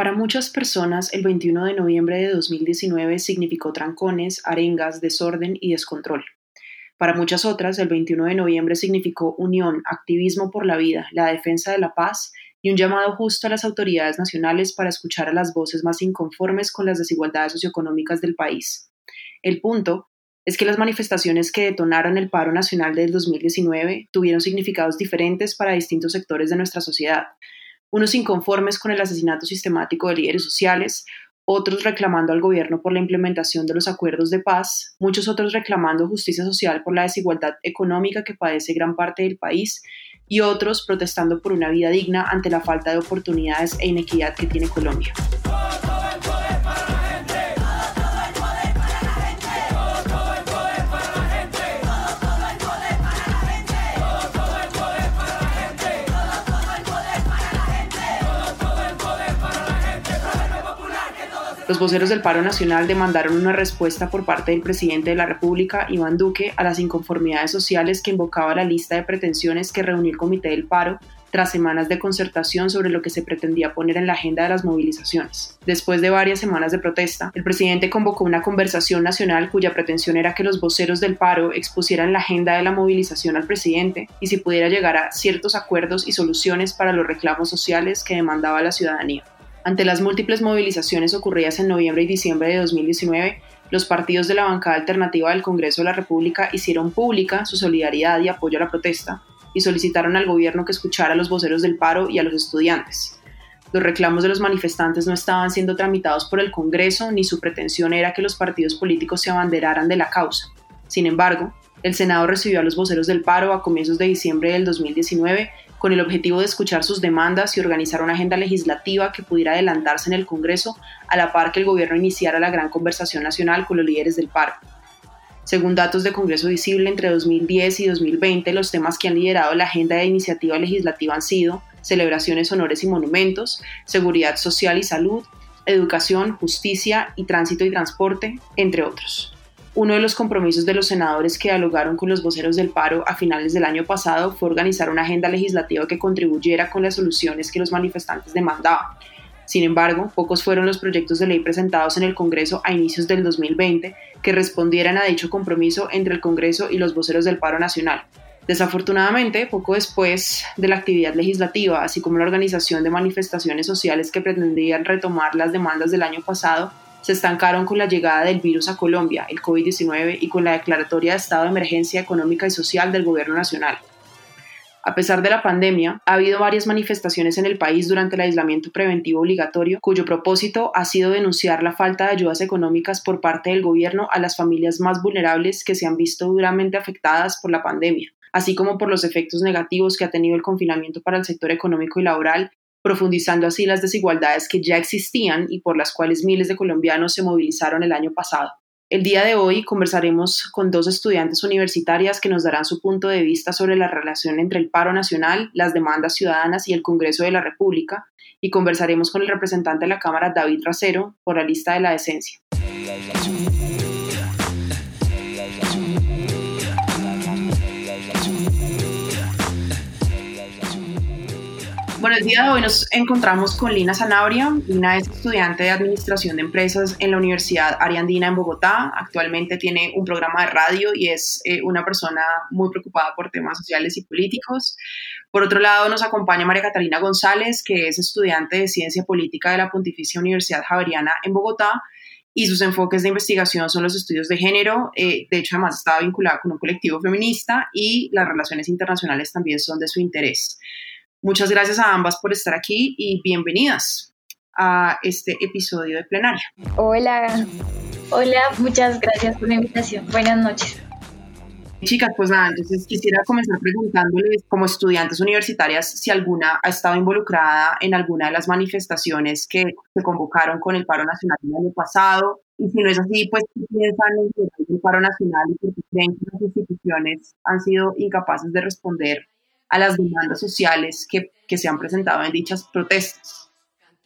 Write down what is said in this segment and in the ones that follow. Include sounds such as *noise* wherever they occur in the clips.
Para muchas personas, el 21 de noviembre de 2019 significó trancones, arengas, desorden y descontrol. Para muchas otras, el 21 de noviembre significó unión, activismo por la vida, la defensa de la paz y un llamado justo a las autoridades nacionales para escuchar a las voces más inconformes con las desigualdades socioeconómicas del país. El punto es que las manifestaciones que detonaron el paro nacional del 2019 tuvieron significados diferentes para distintos sectores de nuestra sociedad, unos inconformes con el asesinato sistemático de líderes sociales, otros reclamando al gobierno por la implementación de los acuerdos de paz, muchos otros reclamando justicia social por la desigualdad económica que padece gran parte del país y otros protestando por una vida digna ante la falta de oportunidades e inequidad que tiene Colombia. Los voceros del paro nacional demandaron una respuesta por parte del presidente de la República, Iván Duque, a las inconformidades sociales que invocaba la lista de pretensiones que reunió el Comité del Paro tras semanas de concertación sobre lo que se pretendía poner en la agenda de las movilizaciones. Después de varias semanas de protesta, el presidente convocó una conversación nacional cuya pretensión era que los voceros del paro expusieran la agenda de la movilización al presidente y si pudiera llegar a ciertos acuerdos y soluciones para los reclamos sociales que demandaba la ciudadanía. Ante las múltiples movilizaciones ocurridas en noviembre y diciembre de 2019, los partidos de la bancada alternativa del Congreso de la República hicieron pública su solidaridad y apoyo a la protesta y solicitaron al gobierno que escuchara a los voceros del paro y a los estudiantes. Los reclamos de los manifestantes no estaban siendo tramitados por el Congreso ni su pretensión era que los partidos políticos se abanderaran de la causa. Sin embargo, el Senado recibió a los voceros del paro a comienzos de diciembre del 2019 con el objetivo de escuchar sus demandas y organizar una agenda legislativa que pudiera adelantarse en el Congreso a la par que el gobierno iniciara la gran conversación nacional con los líderes del paro. Según datos de Congreso Visible, entre 2010 y 2020 los temas que han liderado la agenda de iniciativa legislativa han sido celebraciones, honores y monumentos, seguridad social y salud, educación, justicia y tránsito y transporte, entre otros. Uno de los compromisos de los senadores que dialogaron con los voceros del paro a finales del año pasado fue organizar una agenda legislativa que contribuyera con las soluciones que los manifestantes demandaban. Sin embargo, pocos fueron los proyectos de ley presentados en el Congreso a inicios del 2020 que respondieran a dicho compromiso entre el Congreso y los voceros del paro nacional. Desafortunadamente, poco después de la actividad legislativa, así como la organización de manifestaciones sociales que pretendían retomar las demandas del año pasado, se estancaron con la llegada del virus a Colombia, el COVID-19, y con la declaratoria de estado de emergencia económica y social del Gobierno Nacional. A pesar de la pandemia, ha habido varias manifestaciones en el país durante el aislamiento preventivo obligatorio, cuyo propósito ha sido denunciar la falta de ayudas económicas por parte del gobierno a las familias más vulnerables que se han visto duramente afectadas por la pandemia, así como por los efectos negativos que ha tenido el confinamiento para el sector económico y laboral profundizando así las desigualdades que ya existían y por las cuales miles de colombianos se movilizaron el año pasado. El día de hoy conversaremos con dos estudiantes universitarias que nos darán su punto de vista sobre la relación entre el paro nacional, las demandas ciudadanas y el Congreso de la República, y conversaremos con el representante de la Cámara, David Racero, por la lista de la decencia. Bueno, el día de hoy nos encontramos con Lina Zanabria. Lina es estudiante de Administración de Empresas en la Universidad Ariandina en Bogotá. Actualmente tiene un programa de radio y es eh, una persona muy preocupada por temas sociales y políticos. Por otro lado, nos acompaña María Catalina González, que es estudiante de Ciencia Política de la Pontificia Universidad Javeriana en Bogotá y sus enfoques de investigación son los estudios de género. Eh, de hecho, además está vinculada con un colectivo feminista y las relaciones internacionales también son de su interés. Muchas gracias a ambas por estar aquí y bienvenidas a este episodio de plenaria. Hola, hola, muchas gracias por la invitación. Buenas noches. Chicas, pues nada, entonces quisiera comenzar preguntándoles como estudiantes universitarias si alguna ha estado involucrada en alguna de las manifestaciones que se convocaron con el paro nacional el año pasado y si no es así, pues ¿qué piensan en el paro nacional y por qué creen que las instituciones han sido incapaces de responder a las demandas sociales que, que se han presentado en dichas protestas.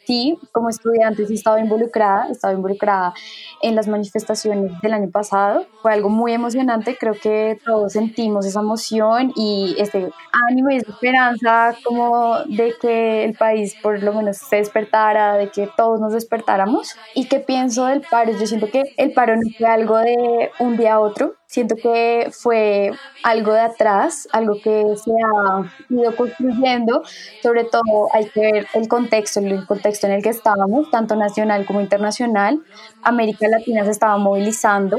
sí, como estudiante sí estaba involucrada, estaba involucrada en las manifestaciones del año pasado. Fue algo muy emocionante, creo que todos sentimos esa emoción y este ánimo y esa esperanza como de que el país por lo menos se despertara, de que todos nos despertáramos. ¿Y qué pienso del paro? Yo siento que el paro no fue algo de un día a otro, siento que fue algo de atrás, algo que se ha ido construyendo, sobre todo hay que ver el contexto, el contexto en el que estábamos, tanto nacional como internacional. América Latina se estaba movilizando,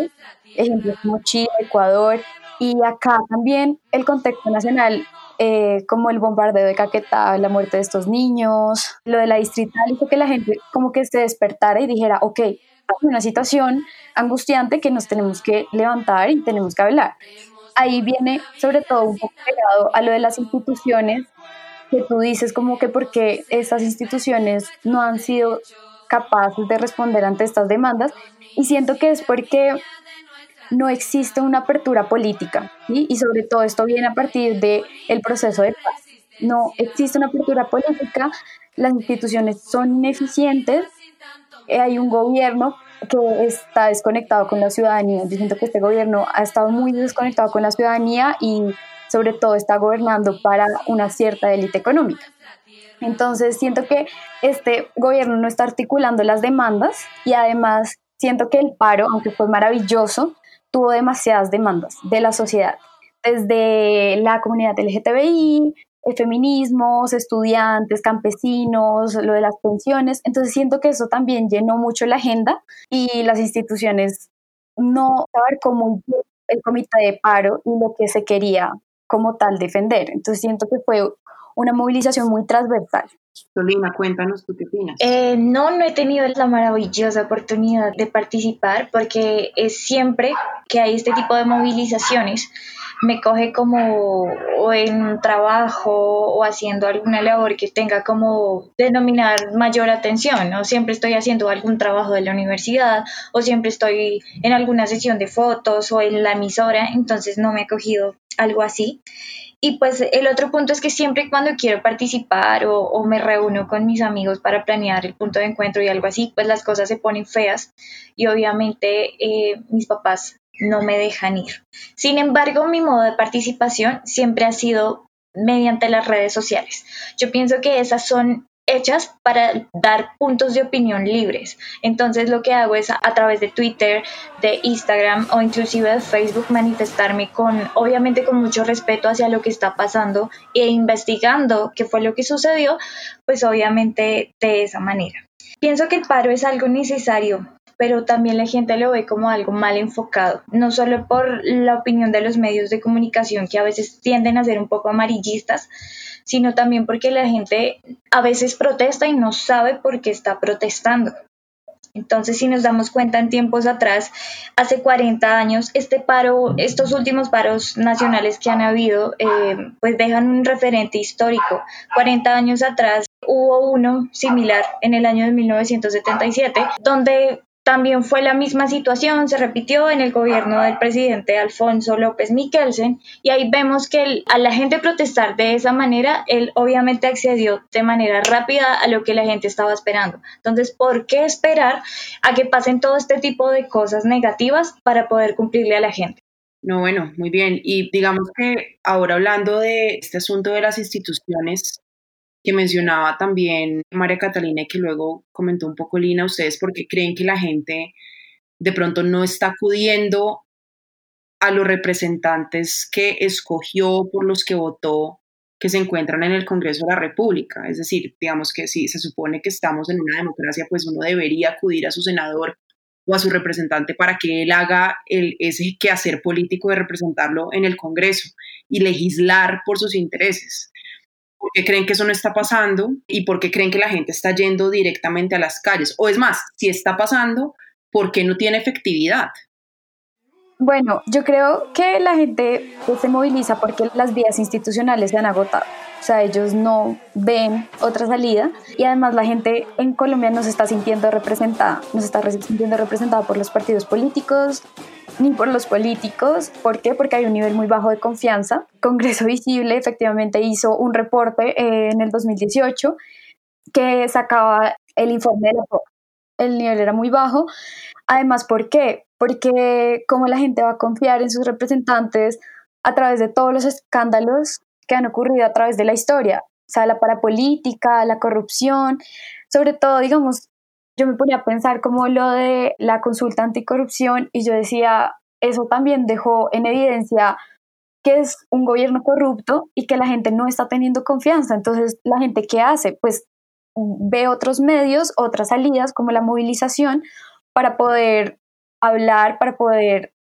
ejemplos como Chile, Ecuador, y acá también el contexto nacional eh, como el bombardeo de Caquetá, la muerte de estos niños, lo de la distrital, hizo que la gente como que se despertara y dijera, ok, una situación angustiante que nos tenemos que levantar y tenemos que hablar. Ahí viene sobre todo un poco pegado a lo de las instituciones, que tú dices como que porque estas instituciones no han sido capaces de responder ante estas demandas y siento que es porque no existe una apertura política y sobre todo esto viene a partir del el proceso de paz. No existe una apertura política, las instituciones son ineficientes hay un gobierno que está desconectado con la ciudadanía. Yo siento que este gobierno ha estado muy desconectado con la ciudadanía y sobre todo está gobernando para una cierta élite económica. Entonces siento que este gobierno no está articulando las demandas y además siento que el paro, aunque fue maravilloso, tuvo demasiadas demandas de la sociedad, desde la comunidad LGTBI, feminismos, estudiantes, campesinos, lo de las pensiones. Entonces siento que eso también llenó mucho la agenda y las instituciones no saber cómo el comité de paro y lo que se quería como tal defender. Entonces siento que fue una movilización muy transversal. Solina, cuéntanos tú qué opinas. Eh, no, no he tenido la maravillosa oportunidad de participar porque es siempre que hay este tipo de movilizaciones me coge como o en un trabajo o haciendo alguna labor que tenga como denominar mayor atención, ¿no? Siempre estoy haciendo algún trabajo de la universidad o siempre estoy en alguna sesión de fotos o en la emisora, entonces no me he cogido algo así. Y pues el otro punto es que siempre cuando quiero participar o, me reúno con mis amigos para planear el punto de encuentro y algo así, pues las cosas se ponen feas y obviamente eh, mis papás no me dejan ir. Sin embargo, mi modo de participación siempre ha sido mediante las redes sociales. Yo pienso que esas son hechas para dar puntos de opinión libres. Entonces lo que hago es a, través de Twitter, de Instagram o inclusive de Facebook manifestarme con, obviamente con mucho respeto hacia lo que está pasando e investigando qué fue lo que sucedió, pues obviamente de esa manera. Pienso que el paro es algo necesario pero también la gente lo ve como algo mal enfocado, no solo por la opinión de los medios de comunicación que a veces tienden a ser un poco amarillistas, sino también porque la gente a veces protesta y no sabe por qué está protestando. Entonces, si nos damos cuenta en tiempos atrás, hace 40 años, este paro, estos últimos paros nacionales que han habido, eh, pues dejan un referente histórico. 40 años atrás hubo uno similar en el año de 1977, donde también fue la misma situación, se repitió en el gobierno del presidente Alfonso López Miquelsen y ahí vemos que a la gente protestar de esa manera, él obviamente accedió de manera rápida a lo que la gente estaba esperando. Entonces, ¿por qué esperar a que pasen todo este tipo de cosas negativas para poder cumplirle a la gente? No, bueno, muy bien. Y digamos que ahora hablando de este asunto de las instituciones, que mencionaba también María Catalina y que luego comentó un poco Lina, ustedes porque creen que la gente de pronto no está acudiendo a los representantes que escogió, por los que votó, que se encuentran en el Congreso de la República. Es decir, digamos que si se supone que estamos en una democracia, pues uno debería acudir a su senador o a su representante para que él haga el, ese quehacer político de representarlo en el Congreso y legislar por sus intereses. ¿Por qué creen que eso no está pasando? ¿Y por qué creen que la gente está yendo directamente a las calles? O es más, si está pasando, ¿por qué no tiene efectividad? Bueno, yo creo que la gente se moviliza porque las vías institucionales se han agotado. O sea, ellos no ven otra salida y además la gente en Colombia no se está sintiendo representada, no se está sintiendo representada por los partidos políticos, ni por los políticos. ¿Por qué? Porque hay un nivel muy bajo de confianza. Congreso Visible efectivamente hizo un reporte eh, en el 2018 que sacaba el informe de la el nivel era muy bajo. Además, ¿por qué? Porque como la gente va a confiar en sus representantes a través de todos los escándalos que han ocurrido a través de la historia, o sea, la parapolítica, la corrupción, sobre todo, digamos, yo me ponía a pensar como lo de la consulta anticorrupción y yo decía, eso también dejó en evidencia que es un gobierno corrupto y que la gente no está teniendo confianza. Entonces, ¿la gente qué hace? Pues ve otros medios, otras salidas como la movilización para poder hablar, para poder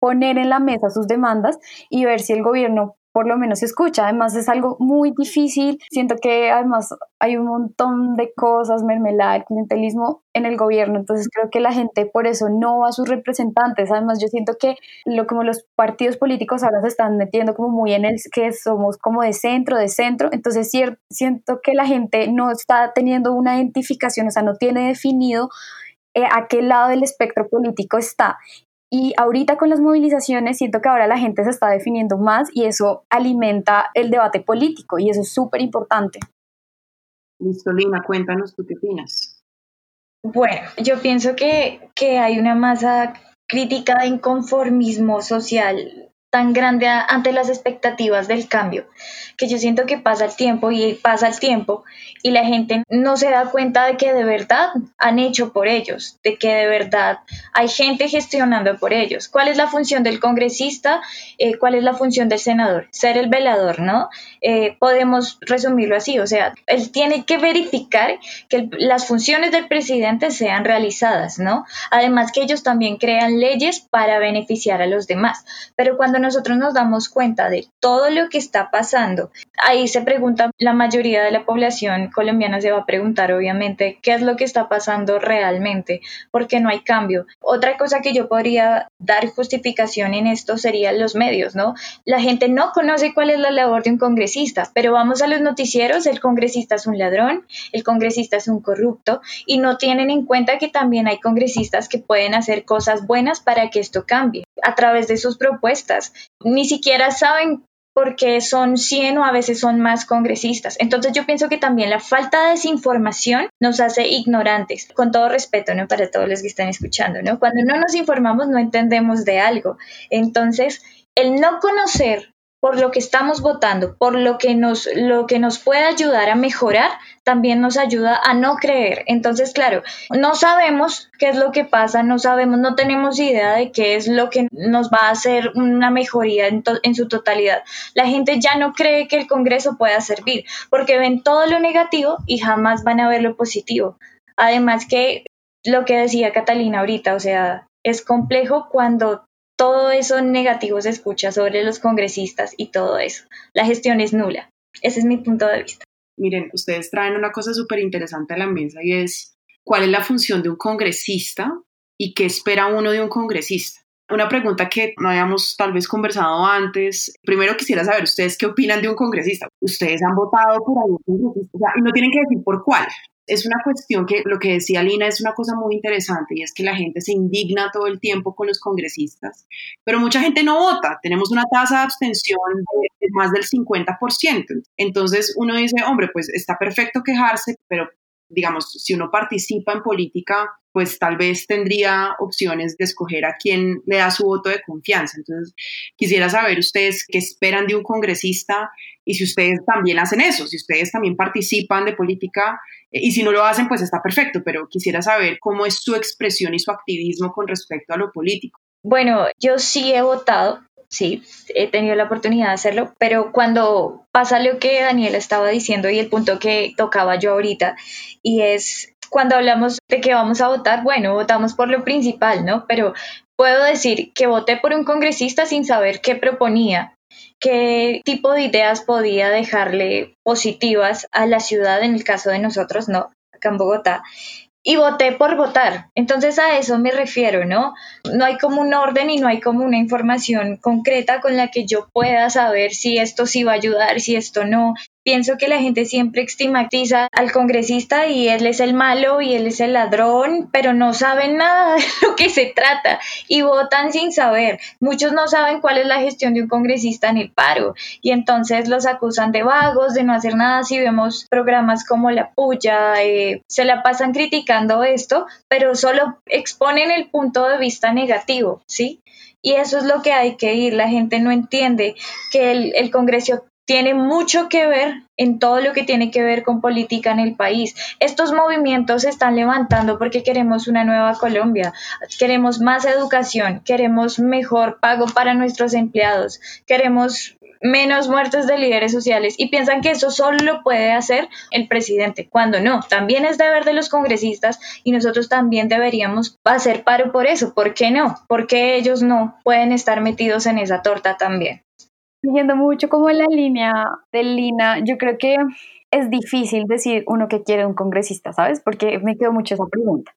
poner en la mesa sus demandas y ver si el gobierno por lo menos se escucha. Además es algo muy difícil. Siento que además hay un montón de cosas, mermelada, el clientelismo en el gobierno. Entonces creo que la gente por eso no va a sus representantes. Además yo siento que lo como los partidos políticos ahora se están metiendo como muy en el que somos como de centro, de centro. Entonces siento que la gente no está teniendo una identificación, o sea, no tiene definido eh, a qué lado del espectro político está. Y ahorita con las movilizaciones siento que ahora la gente se está definiendo más y eso alimenta el debate político y eso es súper importante. Listo, Lina, cuéntanos tú qué opinas. Bueno, yo pienso que, que hay una masa crítica de inconformismo social tan grande ante las expectativas del cambio, que yo siento que pasa el tiempo y pasa el tiempo y la gente no se da cuenta de que de verdad han hecho por ellos, de que de verdad hay gente gestionando por ellos. ¿Cuál es la función del congresista? Eh, ¿Cuál es la función del senador? Ser el velador, ¿no? Eh, podemos resumirlo así, o sea, él tiene que verificar que las funciones del presidente sean realizadas, ¿no? Además que ellos también crean leyes para beneficiar a los demás, pero cuando nosotros nos damos cuenta de todo lo que está pasando, ahí se pregunta, la mayoría de la población colombiana se va a preguntar obviamente qué es lo que está pasando realmente, porque no hay cambio. Otra cosa que yo podría dar justificación en esto serían los medios, ¿no? La gente no conoce cuál es la labor de un congresista, pero vamos a los noticieros, el congresista es un ladrón, el congresista es un corrupto y no tienen en cuenta que también hay congresistas que pueden hacer cosas buenas para que esto cambie a través de sus propuestas. Ni siquiera saben porque son 100 o a veces son más congresistas. Entonces yo pienso que también la falta de desinformación nos hace ignorantes, con todo respeto, ¿no? Para todos los que están escuchando. Cuando no nos informamos no entendemos de algo. Entonces, el no conocer por lo que estamos votando, por lo que nos, lo que nos puede ayudar a mejorar, también nos ayuda a no creer. Entonces, claro, no sabemos qué es lo que pasa, no sabemos, no tenemos idea de qué es lo que nos va a hacer una mejoría en, en su totalidad. La gente ya no cree que el Congreso pueda servir, porque ven todo lo negativo y jamás van a ver lo positivo. Además que lo que decía Catalina ahorita, o sea, es complejo cuando todo eso negativo se escucha sobre los congresistas y todo eso. La gestión es nula. Ese es mi punto de vista. Miren, ustedes traen una cosa súper interesante a la mesa y es cuál es la función de un congresista y qué espera uno de un congresista. Una pregunta que no habíamos tal vez conversado antes. Primero quisiera saber ustedes qué opinan de un congresista. Ustedes han votado por algún congresista y no tienen que decir por cuál es una cuestión que lo que decía Lina es una cosa muy interesante y es que la gente se indigna todo el tiempo con los congresistas, pero mucha gente no vota. Tenemos una tasa de abstención de más del 50%. Entonces uno dice, hombre, pues está perfecto quejarse, pero digamos, si uno participa en política, pues tal vez tendría opciones de escoger a quién le da su voto de confianza. Entonces, quisiera saber ustedes qué esperan de un congresista y si ustedes también hacen eso, si ustedes también participan de política eh, y si no lo hacen, pues está perfecto, pero quisiera saber cómo es su expresión y su activismo con respecto a lo político. Bueno, yo sí he votado sí, he tenido la oportunidad de hacerlo, pero cuando pasa lo que Daniela estaba diciendo y el punto que tocaba yo ahorita, y es cuando hablamos de que vamos a votar, bueno, votamos por lo principal, ¿no? Pero puedo decir que voté por un congresista sin saber qué proponía, qué tipo de ideas podía dejarle positivas a la ciudad, en el caso de nosotros, ¿no? Acá en Bogotá y voté por votar. Entonces a eso me refiero, ¿no? No hay como un orden y no hay como una información concreta con la que yo pueda saber si esto sí va a ayudar, si esto no. Pienso que la gente siempre estigmatiza al congresista y él es el malo y él es el ladrón, pero no saben nada *laughs* de lo que se trata y votan sin saber. Muchos no saben cuál es la gestión de un congresista en el paro y entonces los acusan de vagos, de no hacer nada. Si vemos programas como La Puya, eh, se la pasan criticando esto, pero solo exponen el punto de vista negativo, ¿sí? Y eso es lo que hay que ir. La gente no entiende que el, el Congreso tiene mucho que ver en todo lo que tiene que ver con política en el país. Estos movimientos se están levantando porque queremos una nueva Colombia, queremos más educación, queremos mejor pago para nuestros empleados, queremos menos muertes de líderes sociales y piensan que eso solo lo puede hacer el presidente, cuando no, también es deber de los congresistas y nosotros también deberíamos hacer paro por eso. ¿Por qué no? ¿Por qué ellos no pueden estar metidos en esa torta también? Siguiendo mucho como la línea de Lina, yo creo que es difícil decir uno que quiere un congresista, ¿sabes? Porque me quedó mucho esa pregunta.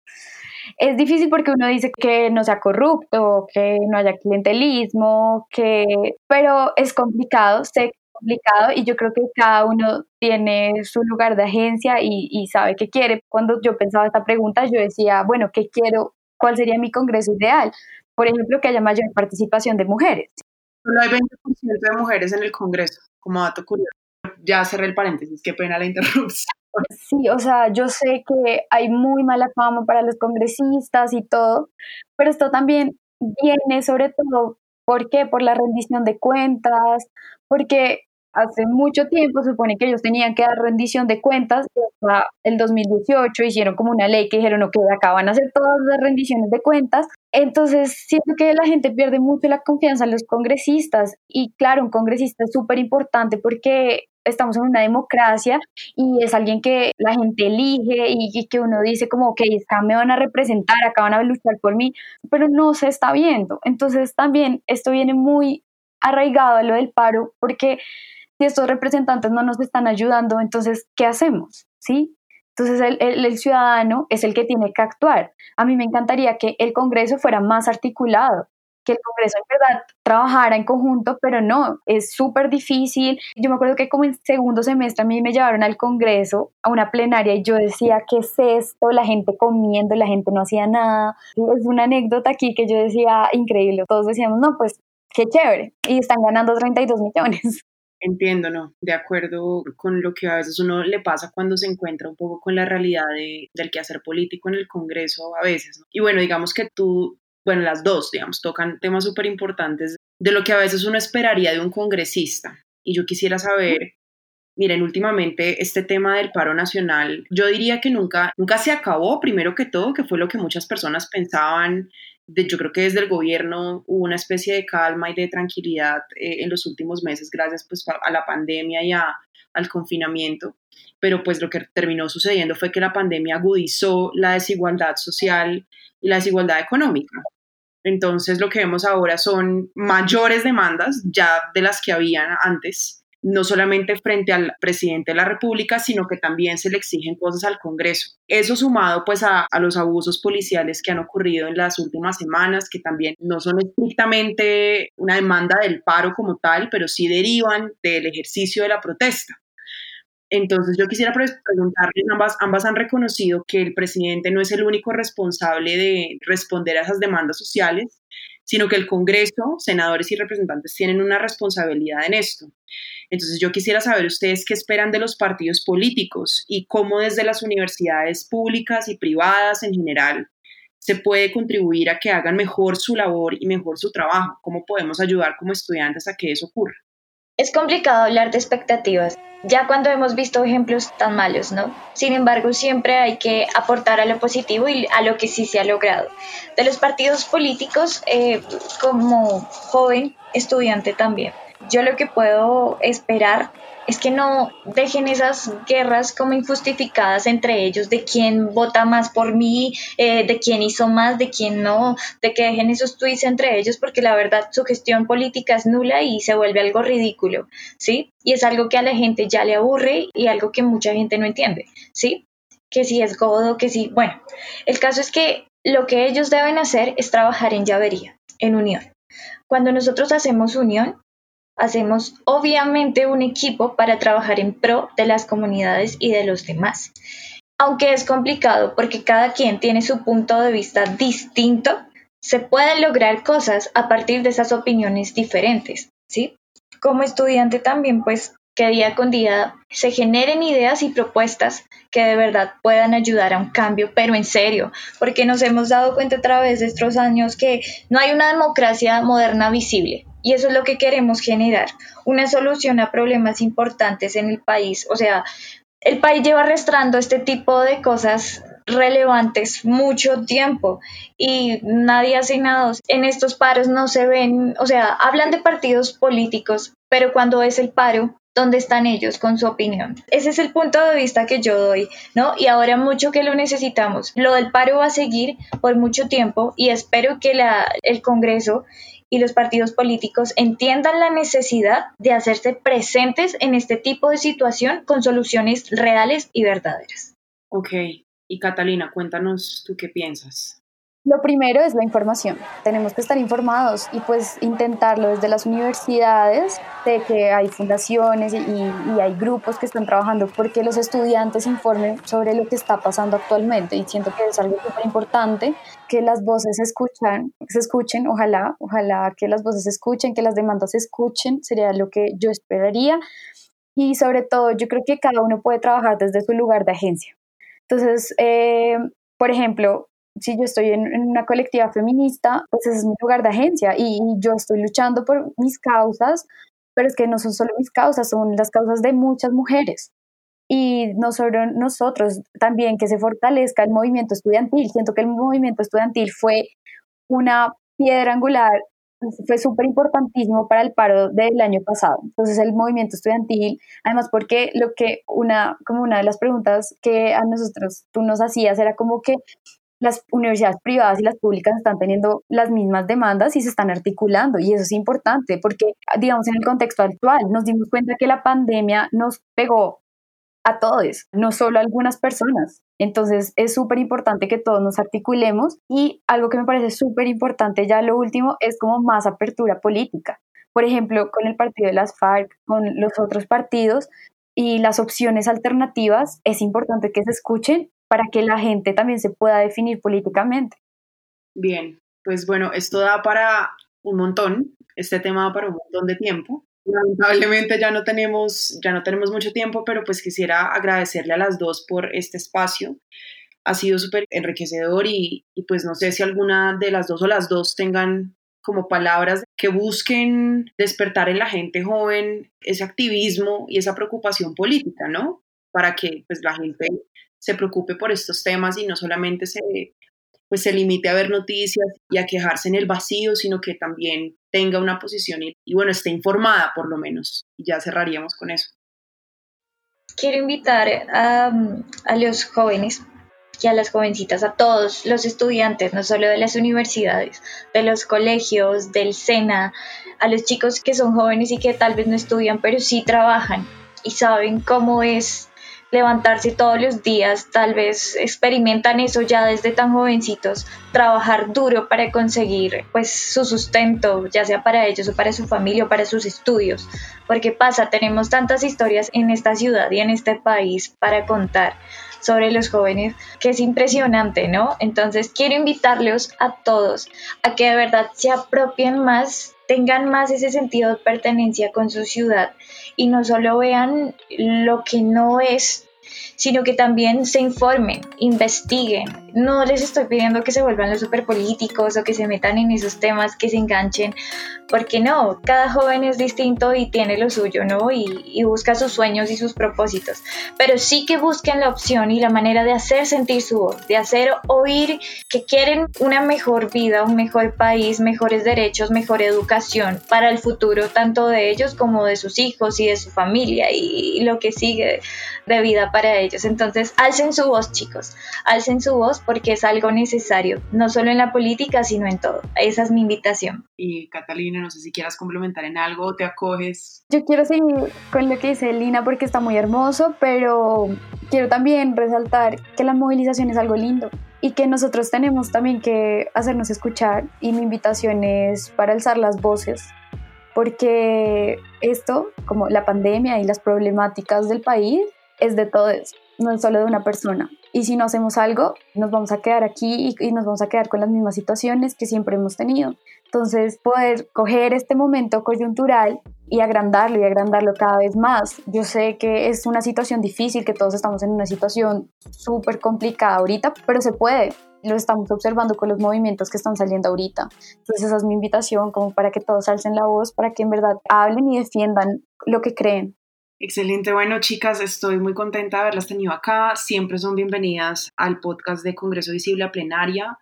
Es difícil porque uno dice que no sea corrupto, que no haya clientelismo, que... pero es complicado, sé que es complicado y yo creo que cada uno tiene su lugar de agencia y, y sabe qué quiere. Cuando yo pensaba esta pregunta, yo decía, bueno, ¿qué quiero? ¿Cuál sería mi congreso ideal? Por ejemplo, que haya mayor participación de mujeres. Solo hay 20% de mujeres en el Congreso, como dato curioso. Ya cerré el paréntesis, qué pena la interrupción. Sí, o sea, yo sé que hay muy mala fama para los congresistas y todo, pero esto también viene sobre todo, ¿por qué? Por la rendición de cuentas, porque hace mucho tiempo se supone que ellos tenían que dar rendición de cuentas y hasta el 2018 hicieron como una ley que dijeron, ok, acá van a hacer todas las rendiciones de cuentas. Entonces, siento que la gente pierde mucho la confianza en los congresistas y claro, un congresista es súper importante porque estamos en una democracia y es alguien que la gente elige y, que uno dice como, ok, acá me van a representar, acá van a luchar por mí, pero no se está viendo. Entonces también esto viene muy arraigado a lo del paro porque si estos representantes no nos están ayudando, entonces, ¿qué hacemos? ¿Sí? Entonces el, el, ciudadano es el que tiene que actuar. A mí me encantaría que el Congreso fuera más articulado, que el Congreso en verdad trabajara en conjunto, pero no, es súper difícil. Yo me acuerdo que como en segundo semestre a mí me llevaron al Congreso, a una plenaria, y yo decía, ¿qué es esto? La gente comiendo, la gente no hacía nada. Es una anécdota aquí que yo decía, increíble. Todos decíamos, no, pues qué chévere. Y están ganando 32 millones. Entiendo, ¿no? De acuerdo con lo que a veces uno le pasa cuando se encuentra un poco con la realidad de, del quehacer político en el Congreso a veces. ¿no? Y bueno, digamos que tú, bueno, las dos, digamos, tocan temas súper importantes de lo que a veces uno esperaría de un congresista. Y yo quisiera saber, miren, últimamente este tema del paro nacional, yo diría que nunca, nunca se acabó, primero que todo, que fue lo que muchas personas pensaban yo creo que desde el gobierno hubo una especie de calma y de tranquilidad eh, en los últimos meses gracias pues a la pandemia y al confinamiento, pero pues lo que terminó sucediendo fue que la pandemia agudizó la desigualdad social y la desigualdad económica. Entonces lo que vemos ahora son mayores demandas ya de las que habían antes no solamente frente al presidente de la República, sino que también se le exigen cosas al Congreso. Eso sumado pues a, los abusos policiales que han ocurrido en las últimas semanas, que también no son estrictamente una demanda del paro como tal, pero sí derivan del ejercicio de la protesta. Entonces yo quisiera preguntarles, ambas, ambas han reconocido que el presidente no es el único responsable de responder a esas demandas sociales, sino que el Congreso, senadores y representantes tienen una responsabilidad en esto. Entonces yo quisiera saber ustedes qué esperan de los partidos políticos y cómo desde las universidades públicas y privadas en general se puede contribuir a que hagan mejor su labor y mejor su trabajo. ¿Cómo podemos ayudar como estudiantes a que eso ocurra? Es complicado hablar de expectativas, ya cuando hemos visto ejemplos tan malos, ¿no? Sin embargo, siempre hay que aportar a lo positivo y a lo que sí se ha logrado. De los partidos políticos, eh, como joven estudiante también, yo lo que puedo esperar es que no dejen esas guerras como injustificadas entre ellos de quién vota más por mí, eh, de quién hizo más, de quién no, de que dejen esos tweets entre ellos porque la verdad su gestión política es nula y se vuelve algo ridículo, ¿sí? Y es algo que a la gente ya le aburre y algo que mucha gente no entiende, ¿sí? Que si es godo, que si, bueno, el caso es que lo que ellos deben hacer es trabajar en llavería, en unión. Cuando nosotros hacemos unión, hacemos obviamente un equipo para trabajar en pro de las comunidades y de los demás. Aunque es complicado porque cada quien tiene su punto de vista distinto, se pueden lograr cosas a partir de esas opiniones diferentes, ¿sí? Como estudiante también, pues, que día con día se generen ideas y propuestas que de verdad puedan ayudar a un cambio, pero en serio, porque nos hemos dado cuenta a través de estos años que no hay una democracia moderna visible. Y eso es lo que queremos generar, una solución a problemas importantes en el país. O sea, el país lleva arrastrando este tipo de cosas relevantes mucho tiempo y nadie hace nada. En estos paros no se ven, o sea, hablan de partidos políticos, pero cuando es el paro, ¿dónde están ellos con su opinión? Ese es el punto de vista que yo doy, ¿no? Y ahora mucho que lo necesitamos. Lo del paro va a seguir por mucho tiempo y espero que la, el Congreso y los partidos políticos entiendan la necesidad de hacerse presentes en este tipo de situación con soluciones reales y verdaderas. Ok, y Catalina, cuéntanos tú qué piensas. Lo primero es la información. Tenemos que estar informados y pues intentarlo desde las universidades, de que hay fundaciones y, hay grupos que están trabajando porque los estudiantes informen sobre lo que está pasando actualmente y siento que es algo súper importante que las voces se escuchan, se escuchen, ojalá, ojalá que las voces se escuchen, que las demandas se escuchen, sería lo que yo esperaría y sobre todo yo creo que cada uno puede trabajar desde su lugar de agencia. Entonces, eh, por ejemplo, si yo estoy en, una colectiva feminista, pues ese es mi lugar de agencia y, yo estoy luchando por mis causas, pero es que no son solo mis causas, son las causas de muchas mujeres. Y no solo nosotros, también que se fortalezca el movimiento estudiantil. Siento que el movimiento estudiantil fue una piedra angular, fue súper importantísimo para el paro del año pasado. Entonces el movimiento estudiantil, además porque lo que una, como una de las preguntas que a nosotros tú nos hacías era como que las universidades privadas y las públicas están teniendo las mismas demandas y se están articulando y eso es importante porque, digamos, en el contexto actual nos dimos cuenta que la pandemia nos pegó a todos, no solo a algunas personas. Entonces es súper importante que todos nos articulemos y algo que me parece súper importante ya lo último es como más apertura política. Por ejemplo, con el partido de las FARC, con los otros partidos y las opciones alternativas, es importante que se escuchen para que la gente también se pueda definir políticamente. Bien, pues bueno, esto da para un montón, este tema da para un montón de tiempo. Lamentablemente ya no tenemos, ya no tenemos mucho tiempo, pero pues quisiera agradecerle a las dos por este espacio. Ha sido súper enriquecedor y, y pues no sé si alguna de las dos o las dos tengan como palabras que busquen despertar en la gente joven ese activismo y esa preocupación política, ¿no? Para que pues la gente se preocupe por estos temas y no solamente se, pues, se limite a ver noticias y a quejarse en el vacío, sino que también tenga una posición y, y bueno, esté informada por lo menos. Ya cerraríamos con eso. Quiero invitar a, a los jóvenes y a las jovencitas, a todos los estudiantes, no solo de las universidades, de los colegios, del SENA, a los chicos que son jóvenes y que tal vez no estudian, pero sí trabajan y saben cómo es levantarse todos los días, tal vez experimentan eso ya desde tan jovencitos, trabajar duro para conseguir pues su sustento, ya sea para ellos o para su familia o para sus estudios. Porque pasa, tenemos tantas historias en esta ciudad y en este país para contar sobre los jóvenes que es impresionante, ¿no? Entonces quiero invitarlos a todos a que de verdad se apropien más, tengan más ese sentido de pertenencia con su ciudad y no solo vean lo que no es sino que también se informen, investiguen. No les estoy pidiendo que se vuelvan los superpolíticos o que se metan en esos temas, que se enganchen, porque no, cada joven es distinto y tiene lo suyo, ¿no? Y, busca sus sueños y sus propósitos, pero sí que busquen la opción y la manera de hacer sentir su voz, de hacer oír que quieren una mejor vida, un mejor país, mejores derechos, mejor educación para el futuro, tanto de ellos como de sus hijos y de su familia y, y lo que sigue de vida para ellos. Entonces, alcen su voz, chicos, alcen su voz porque es algo necesario, no solo en la política, sino en todo. Esa es mi invitación. Y Catalina, no sé si quieras complementar en algo o te acoges. Yo quiero seguir con lo que dice Lina porque está muy hermoso, pero quiero también resaltar que la movilización es algo lindo y que nosotros tenemos también que hacernos escuchar y mi invitación es para alzar las voces porque esto, como la pandemia y las problemáticas del país, es de todos, no es solo de una persona. Y si no hacemos algo, nos vamos a quedar aquí y, nos vamos a quedar con las mismas situaciones que siempre hemos tenido. Entonces, poder coger este momento coyuntural y agrandarlo y agrandarlo cada vez más. Yo sé que es una situación difícil, que todos estamos en una situación súper complicada ahorita, pero se puede. Lo estamos observando con los movimientos que están saliendo ahorita. Entonces esa es mi invitación como para que todos alcen la voz, para que en verdad hablen y defiendan lo que creen. Excelente, bueno chicas, estoy muy contenta de haberlas tenido acá. Siempre son bienvenidas al podcast de Congreso Visible a Plenaria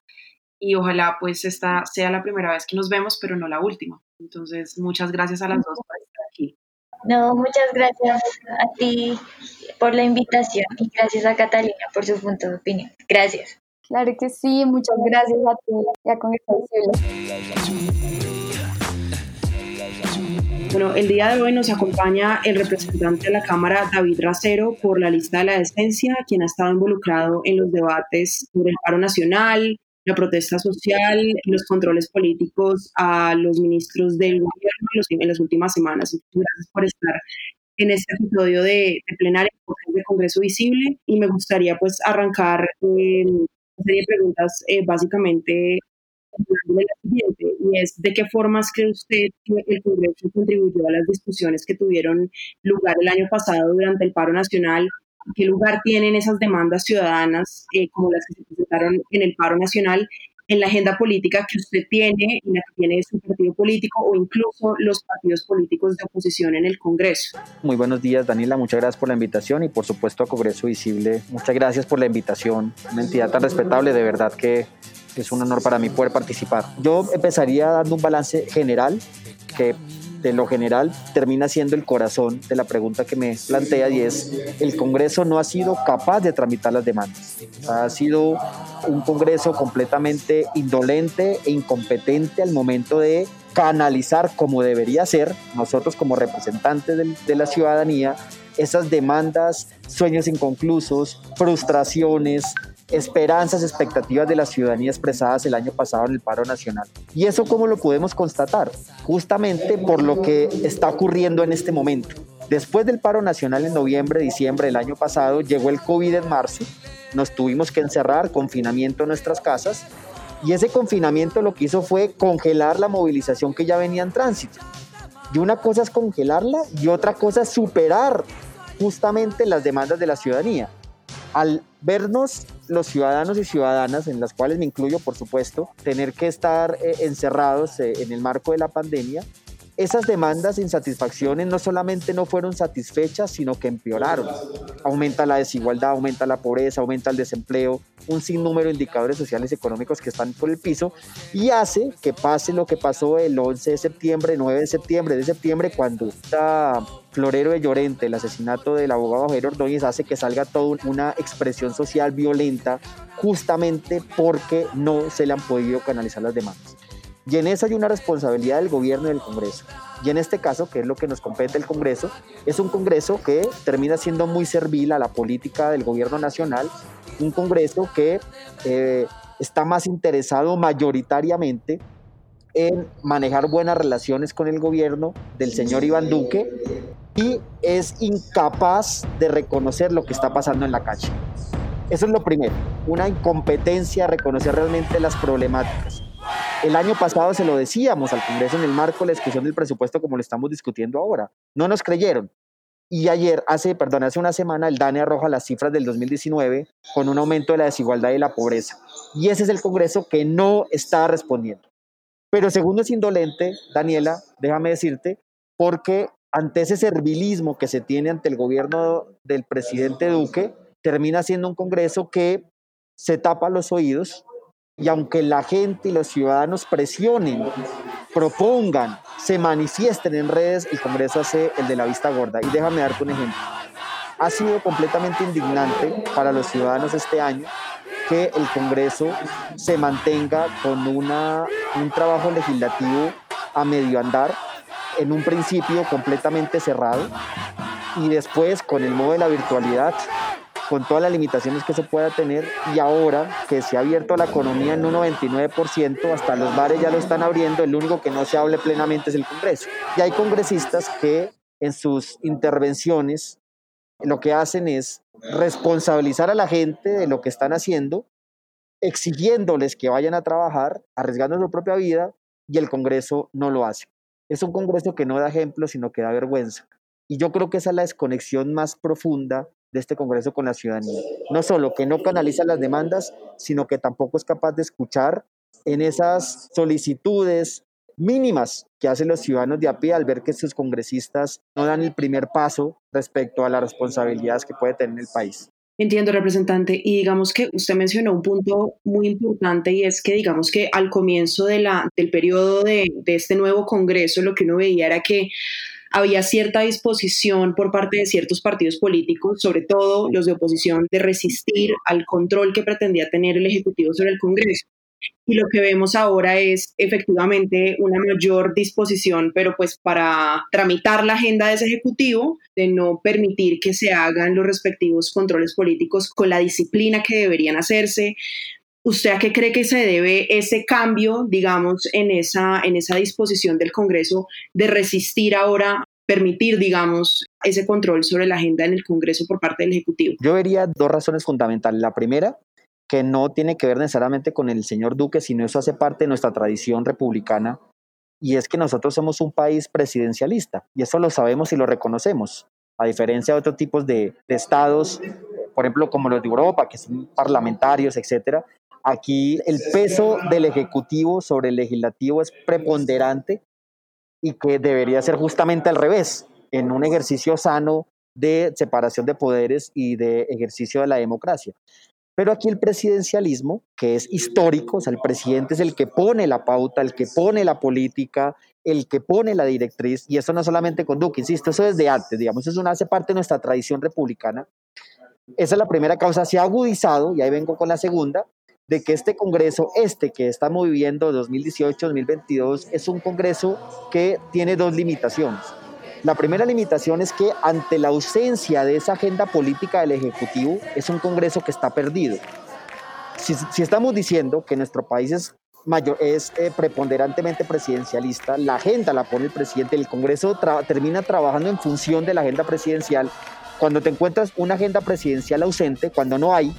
y ojalá pues esta sea la primera vez que nos vemos, pero no la última. Entonces, muchas gracias a las dos por estar aquí. No, muchas gracias a ti por la invitación y gracias a Catalina por su punto de opinión. Gracias. Claro que sí, muchas gracias a ti y a Congreso Visible. Bueno, el día de hoy nos acompaña el representante de la Cámara, David Racero, por la lista de la decencia, quien ha estado involucrado en los debates sobre el paro nacional, la protesta social, los controles políticos a los ministros del gobierno en las últimas semanas. Gracias por estar en este episodio de, de de Congreso Visible y me gustaría pues arrancar eh, una serie de preguntas eh, básicamente siguiente, y es de qué formas cree usted que el Congreso contribuyó a las discusiones que tuvieron lugar el año pasado durante el paro nacional, qué lugar tienen esas demandas ciudadanas eh, como las que se presentaron en el paro nacional en la agenda política que usted tiene, en la que tiene su partido político o incluso los partidos políticos de oposición en el Congreso. Muy buenos días, Daniela. Muchas gracias por la invitación y, por supuesto, a Congreso Visible. Muchas gracias por la invitación. Una entidad tan respetable, de verdad que es un honor para mí poder participar. Yo empezaría dando un balance general que de lo general termina siendo el corazón de la pregunta que me plantea y es, el Congreso no ha sido capaz de tramitar las demandas. Ha sido un Congreso completamente indolente e incompetente al momento de canalizar como debería ser nosotros como representantes de la ciudadanía esas demandas, sueños inconclusos, frustraciones, esperanzas, expectativas de la ciudadanía expresadas el año pasado en el paro nacional. ¿Y eso cómo lo podemos constatar? Justamente por lo que está ocurriendo en este momento. Después del paro nacional en noviembre, diciembre del año pasado, llegó el COVID en marzo, nos tuvimos que encerrar, confinamiento en nuestras casas, y ese confinamiento lo que hizo fue congelar la movilización que ya venía en tránsito. Y una cosa es congelarla y otra cosa es superar justamente las demandas de la ciudadanía. Al vernos los ciudadanos y ciudadanas, en las cuales me incluyo por supuesto, tener que estar eh, encerrados eh, en el marco de la pandemia, esas demandas de insatisfacciones no solamente no fueron satisfechas, sino que empeoraron. Aumenta la desigualdad, aumenta la pobreza, aumenta el desempleo, un sinnúmero de indicadores sociales y económicos que están por el piso y hace que pase lo que pasó el 11 de septiembre, 9 de septiembre, de septiembre, cuando está Florero de Llorente, el asesinato del abogado Javier Ordóñez, hace que salga toda una expresión social violenta justamente porque no se le han podido canalizar las demandas. Y en eso hay una responsabilidad del gobierno y del Congreso. Y en este caso, que es lo que nos compete el Congreso, es un Congreso que termina siendo muy servil a la política del gobierno nacional, un Congreso que eh, está más interesado mayoritariamente en manejar buenas relaciones con el gobierno del señor Iván Duque y es incapaz de reconocer lo que está pasando en la calle. Eso es lo primero, una incompetencia a reconocer realmente las problemáticas. El año pasado se lo decíamos al Congreso en el marco de la discusión del presupuesto como lo estamos discutiendo ahora. No nos creyeron. Y ayer, hace, perdón, hace una semana, el DANE arroja las cifras del 2019 con un aumento de la desigualdad y la pobreza. Y ese es el Congreso que no está respondiendo. Pero segundo es indolente, Daniela, déjame decirte, porque ante ese servilismo que se tiene ante el gobierno del presidente Duque, termina siendo un Congreso que se tapa los oídos, y aunque la gente y los ciudadanos presionen, propongan, se manifiesten en redes, el Congreso hace el de la vista gorda. Y déjame darte un ejemplo. Ha sido completamente indignante para los ciudadanos este año que el Congreso se mantenga con una, un trabajo legislativo a medio andar, en un principio completamente cerrado y después con el modo de la virtualidad con todas las limitaciones que se pueda tener y ahora que se ha abierto la economía en un 99%, hasta los bares ya lo están abriendo, el único que no se hable plenamente es el Congreso. Y hay congresistas que en sus intervenciones lo que hacen es responsabilizar a la gente de lo que están haciendo, exigiéndoles que vayan a trabajar, arriesgando su propia vida, y el Congreso no lo hace. Es un Congreso que no da ejemplo, sino que da vergüenza. Y yo creo que esa es la desconexión más profunda de este Congreso con la ciudadanía. No solo que no canaliza las demandas, sino que tampoco es capaz de escuchar en esas solicitudes mínimas que hacen los ciudadanos de a pie al ver que sus congresistas no dan el primer paso respecto a las responsabilidades que puede tener el país. Entiendo, representante. Y digamos que usted mencionó un punto muy importante y es que digamos que al comienzo de la, del periodo de, de este nuevo Congreso lo que uno veía era que había cierta disposición por parte de ciertos partidos políticos, sobre todo los de oposición, de resistir al control que pretendía tener el Ejecutivo sobre el Congreso. Y lo que vemos ahora es efectivamente una mayor disposición, pero pues para tramitar la agenda de ese Ejecutivo, de no permitir que se hagan los respectivos controles políticos con la disciplina que deberían hacerse, ¿Usted a qué cree que se debe ese cambio, digamos, en esa, en esa disposición del Congreso de resistir ahora, permitir, digamos, ese control sobre la agenda en el Congreso por parte del Ejecutivo? Yo vería dos razones fundamentales. La primera, que no tiene que ver necesariamente con el señor Duque, sino eso hace parte de nuestra tradición republicana, y es que nosotros somos un país presidencialista, y eso lo sabemos y lo reconocemos, a diferencia de otros tipos de, estados, por ejemplo, como los de Europa, que son parlamentarios, etcétera, Aquí el peso del Ejecutivo sobre el Legislativo es preponderante y que debería ser justamente al revés, en un ejercicio sano de separación de poderes y de ejercicio de la democracia. Pero aquí el presidencialismo, que es histórico, o sea, el presidente es el que pone la pauta, el que pone la política, el que pone la directriz, y eso no solamente con Duque, insisto, eso desde antes, digamos, eso hace parte de nuestra tradición republicana. Esa es la primera causa, se ha agudizado, y ahí vengo con la segunda, de que este Congreso, este que estamos viviendo 2018-2022, es un Congreso que tiene dos limitaciones. La primera limitación es que ante la ausencia de esa agenda política del Ejecutivo, es un Congreso que está perdido. Si, estamos diciendo que nuestro país es, mayor, es eh, preponderantemente presidencialista, la agenda la pone el presidente, el Congreso termina trabajando en función de la agenda presidencial. Cuando te encuentras una agenda presidencial ausente, cuando no hay,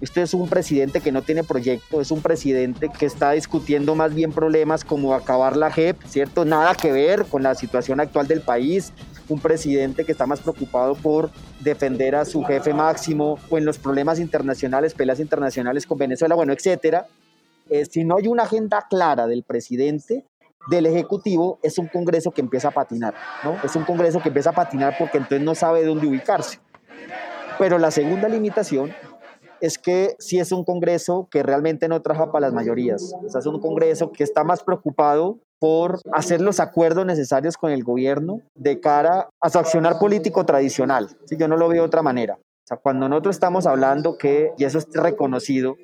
este es un presidente que no tiene proyecto, es un presidente que está discutiendo más bien problemas como acabar la JEP, ¿cierto? Nada que ver con la situación actual del país. Un presidente que está más preocupado por defender a su jefe máximo o en los problemas internacionales, peleas internacionales con Venezuela, bueno, etcétera. Eh, si no hay una agenda clara del presidente, del Ejecutivo, es un Congreso que empieza a patinar, ¿no? Es un Congreso que empieza a patinar porque entonces no sabe dónde ubicarse. Pero la segunda limitación es que sí es un Congreso que realmente no trabaja para las mayorías. Es un Congreso que está más preocupado por hacer los acuerdos necesarios con el gobierno de cara a su accionar político tradicional. Yo no lo veo de otra manera. Cuando nosotros estamos hablando que, y eso es reconocido,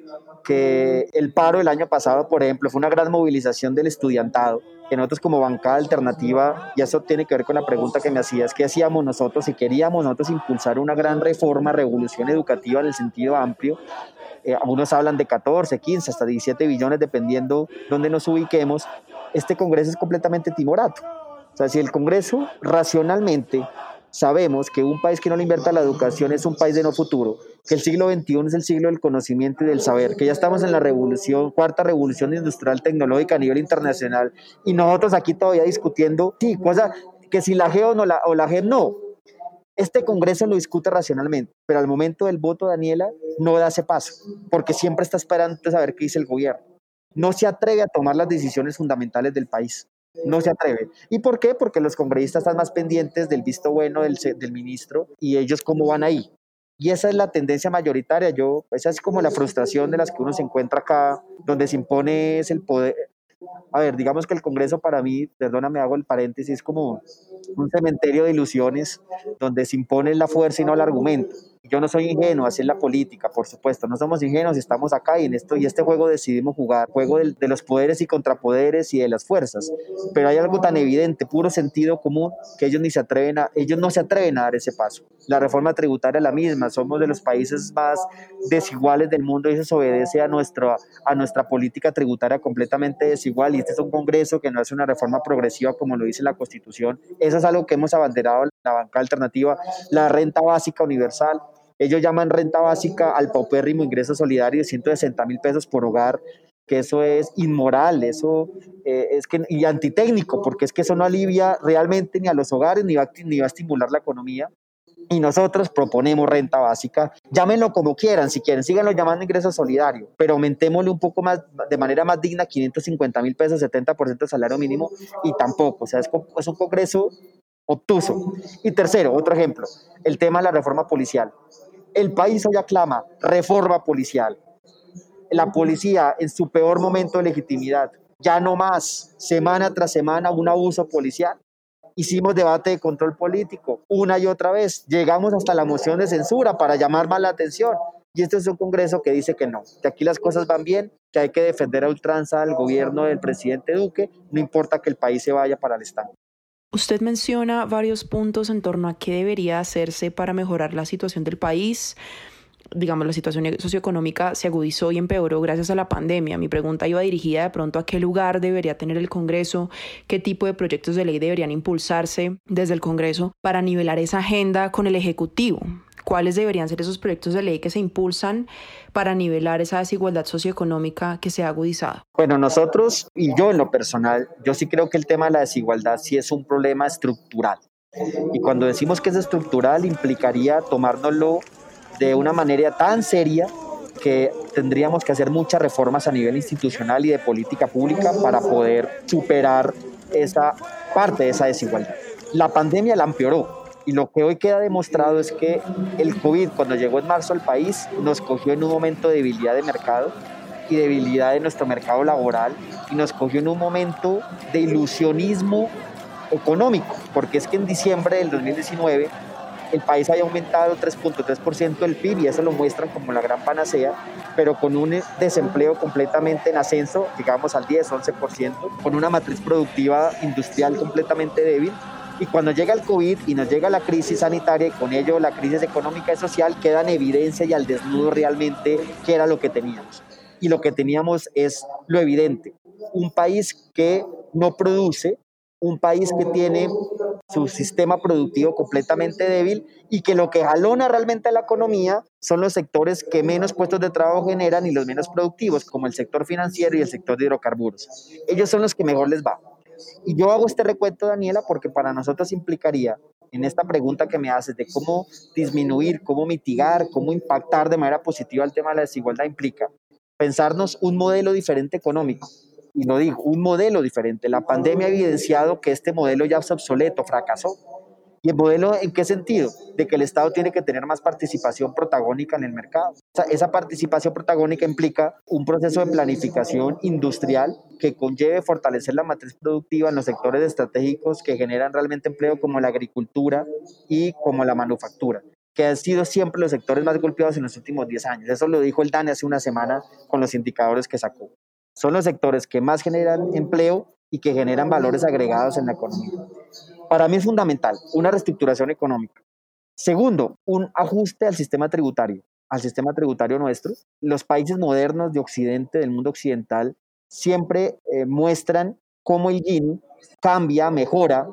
que el paro el año pasado, por ejemplo, fue una gran movilización del estudiantado, que nosotros como bancada alternativa, y eso tiene que ver con la pregunta que me hacías, ¿qué hacíamos nosotros? Si queríamos nosotros impulsar una gran reforma, revolución educativa en el sentido amplio, eh, algunos hablan de 14, 15, hasta 17 billones, dependiendo dónde nos ubiquemos, este Congreso es completamente timorato. O sea, si el Congreso racionalmente sabemos que un país que no le invierta a la educación es un país de no futuro, que el siglo XXI es el siglo del conocimiento y del saber, que ya estamos en la revolución, cuarta revolución industrial tecnológica a nivel internacional, y nosotros aquí todavía discutiendo, sí, cosa que si la GEO no la, o la GEM no. Este Congreso lo discute racionalmente, pero al momento del voto, Daniela, no da ese paso, porque siempre está esperando saber qué dice el gobierno. No se atreve a tomar las decisiones fundamentales del país no se atreve. ¿Y por qué? Porque los congresistas están más pendientes del visto bueno del, del, ministro y ellos cómo van ahí. Y esa es la tendencia mayoritaria. Yo, esa es como la frustración de las que uno se encuentra acá, donde se impone es el poder. A ver, digamos que el Congreso para mí, perdóname, hago el paréntesis, es como un cementerio de ilusiones donde se impone la fuerza y no el argumento. Yo no soy ingenuo, así es la política, por supuesto, no somos ingenuos, estamos acá y en esto y este juego decidimos jugar, juego de, de los poderes y contrapoderes y de las fuerzas. Pero hay algo tan evidente, puro sentido común, que ellos ni se atreven a, ellos no se atreven a dar ese paso. La reforma tributaria es la misma, somos de los países más desiguales del mundo y eso obedece a nuestra, a nuestra política tributaria completamente desigual y este es un Congreso que no hace una reforma progresiva como lo dice la Constitución. Eso es algo que hemos abanderado la banca alternativa, la renta básica universal. Ellos llaman renta básica al paupérrimo ingreso solidario de 160 mil pesos por hogar, que eso es inmoral, eso eh, es que, y antitécnico, porque es que eso no alivia realmente ni a los hogares ni va, ni va a estimular la economía. Y nosotros proponemos renta básica, llámenlo como quieran, si quieren, síganlo llamando ingreso solidario, pero aumentémosle un poco más, de manera más digna, 550 mil pesos, 70% del salario mínimo, y tampoco, o sea, es, es un congreso obtuso. Y tercero, otro ejemplo, el tema de la reforma policial. El país hoy aclama reforma policial. La policía en su peor momento de legitimidad. Ya no más, semana tras semana, un abuso policial. Hicimos debate de control político una y otra vez. Llegamos hasta la moción de censura para llamar más la atención. Y este es un Congreso que dice que no, que aquí las cosas van bien, que hay que defender a ultranza al gobierno del presidente Duque, no importa que el país se vaya para el Estado. Usted menciona varios puntos en torno a qué debería hacerse para mejorar la situación del país. Digamos, la situación socioeconómica se agudizó y empeoró gracias a la pandemia. Mi pregunta iba dirigida de pronto a qué lugar debería tener el Congreso, qué tipo de proyectos de ley deberían impulsarse desde el Congreso para nivelar esa agenda con el Ejecutivo cuáles deberían ser esos proyectos de ley que se impulsan para nivelar esa desigualdad socioeconómica que se ha agudizado? Bueno, nosotros y yo en lo personal, yo sí creo que el tema de la desigualdad sí es un problema estructural. Y cuando decimos que es estructural, implicaría tomárnoslo de una manera tan seria que tendríamos que hacer muchas reformas a nivel institucional y de política pública para poder superar esa parte de esa desigualdad. La pandemia la empeoró, y lo que hoy queda demostrado es que el COVID, cuando llegó en marzo al país, nos cogió en un momento de debilidad de mercado y debilidad de nuestro mercado laboral y nos cogió en un momento de ilusionismo económico, porque es que en diciembre del 2019 el país había aumentado 3.3% el PIB y eso lo muestran como la gran panacea, pero con un desempleo completamente en ascenso, digamos al 10, 11%, con una matriz productiva industrial completamente débil y cuando llega el COVID y nos llega la crisis sanitaria y con ello la crisis económica y social, queda en evidencia y al desnudo realmente qué era lo que teníamos. Y lo que teníamos es lo evidente. Un país que no produce, un país que tiene su sistema productivo completamente débil y que lo que jalona realmente a la economía son los sectores que menos puestos de trabajo generan y los menos productivos, como el sector financiero y el sector de hidrocarburos. Ellos son los que mejor les va. Y yo hago este recuento, Daniela, porque para nosotros implicaría, en esta pregunta que me haces de cómo disminuir, cómo mitigar, cómo impactar de manera positiva el tema de la desigualdad, implica pensarnos un modelo diferente económico. Y no digo, un modelo diferente. La pandemia ha evidenciado que este modelo ya es obsoleto, fracasó ¿Y el modelo en qué sentido? De que el Estado tiene que tener más participación protagónica en el mercado. esa participación protagónica implica un proceso de planificación industrial que conlleve fortalecer la matriz productiva en los sectores estratégicos que generan realmente empleo como la agricultura y como la manufactura que han sido siempre los sectores más golpeados en los últimos 10 años. Eso lo dijo el DANE hace una semana con los indicadores que sacó. Son los sectores que más generan empleo y que generan valores agregados en la economía. Para mí es fundamental una reestructuración económica. Segundo, un ajuste al sistema tributario, al sistema tributario nuestro. Los países modernos de Occidente, del mundo occidental, siempre eh, muestran cómo el Gini cambia, mejora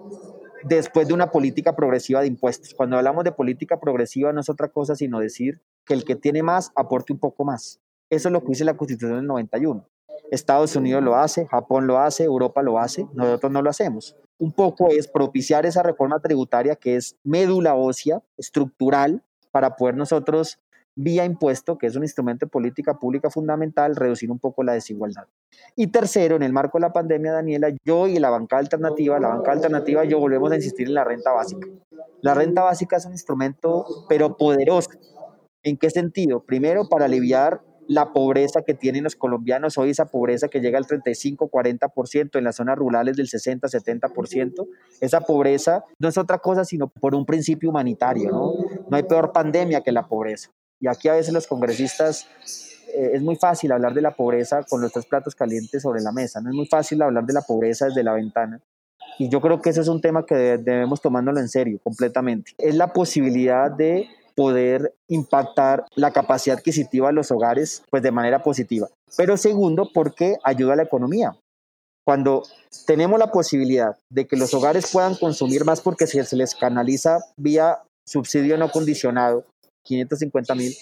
después de una política progresiva de impuestos. Cuando hablamos de política progresiva no es otra cosa sino decir que el que tiene más aporte un poco más. Eso es lo que dice la Constitución del 91. Estados Unidos lo hace, Japón lo hace, Europa lo hace, nosotros no lo hacemos. Un poco es propiciar esa reforma tributaria que es médula ósea, estructural, para poder nosotros, vía impuesto, que es un instrumento de política pública fundamental, reducir un poco la desigualdad. Y tercero, en el marco de la pandemia, Daniela, yo y la banca alternativa, la banca alternativa, yo volvemos a insistir en la renta básica. La renta básica es un instrumento, pero poderoso. ¿En qué sentido? Primero, para aliviar la pobreza que tienen los colombianos, hoy esa pobreza que llega al 35, 40%, en las zonas rurales del 60, 70%, esa pobreza no es otra cosa sino por un principio humanitario, ¿no? No hay peor pandemia que la pobreza. Y aquí a veces los congresistas eh, es muy fácil hablar de la pobreza con los tres platos calientes sobre la mesa, no es muy fácil hablar de la pobreza desde la ventana. Y yo creo que ese es un tema que debemos tomándolo en serio, completamente. Es la posibilidad de poder impactar la capacidad adquisitiva de los hogares pues de manera positiva. Pero segundo, porque ayuda a la economía. Cuando tenemos la posibilidad de que los hogares puedan consumir más porque se les canaliza vía subsidio no condicionado, 550 mil,